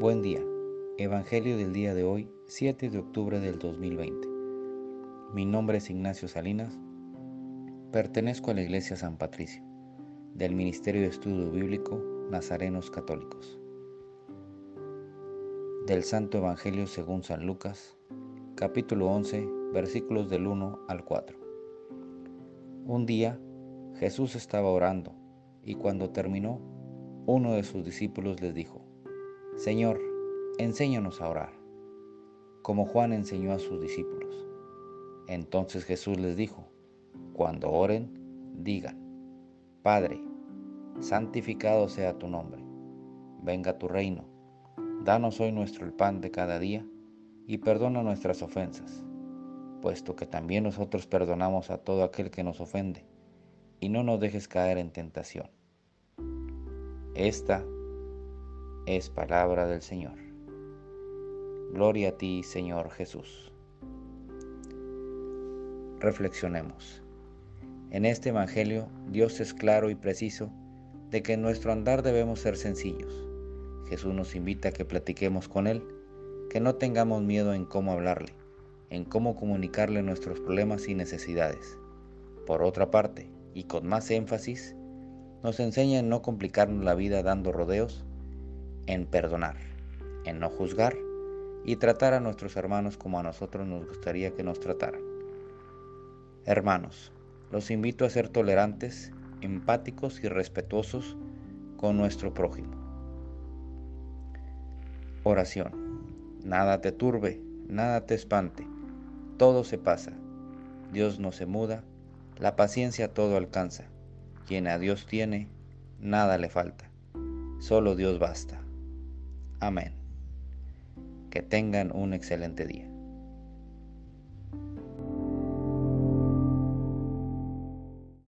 Buen día. Evangelio del día de hoy, 7 de octubre del 2020. Mi nombre es Ignacio Salinas. Pertenezco a la Iglesia San Patricio, del Ministerio de Estudio Bíblico Nazarenos Católicos. Del Santo Evangelio según San Lucas, capítulo 11, versículos del 1 al 4. Un día Jesús estaba orando y cuando terminó, uno de sus discípulos les dijo, Señor, enséñanos a orar, como Juan enseñó a sus discípulos. Entonces Jesús les dijo, cuando oren, digan, Padre, santificado sea tu nombre, venga tu reino, danos hoy nuestro el pan de cada día y perdona nuestras ofensas, puesto que también nosotros perdonamos a todo aquel que nos ofende, y no nos dejes caer en tentación. Esta es palabra del Señor. Gloria a ti, Señor Jesús. Reflexionemos. En este Evangelio, Dios es claro y preciso de que en nuestro andar debemos ser sencillos. Jesús nos invita a que platiquemos con Él, que no tengamos miedo en cómo hablarle, en cómo comunicarle nuestros problemas y necesidades. Por otra parte, y con más énfasis, nos enseña en no complicarnos la vida dando rodeos en perdonar, en no juzgar y tratar a nuestros hermanos como a nosotros nos gustaría que nos trataran. Hermanos, los invito a ser tolerantes, empáticos y respetuosos con nuestro prójimo. Oración. Nada te turbe, nada te espante, todo se pasa. Dios no se muda, la paciencia todo alcanza. Quien a Dios tiene, nada le falta. Solo Dios basta. Amén. Que tengan un excelente día.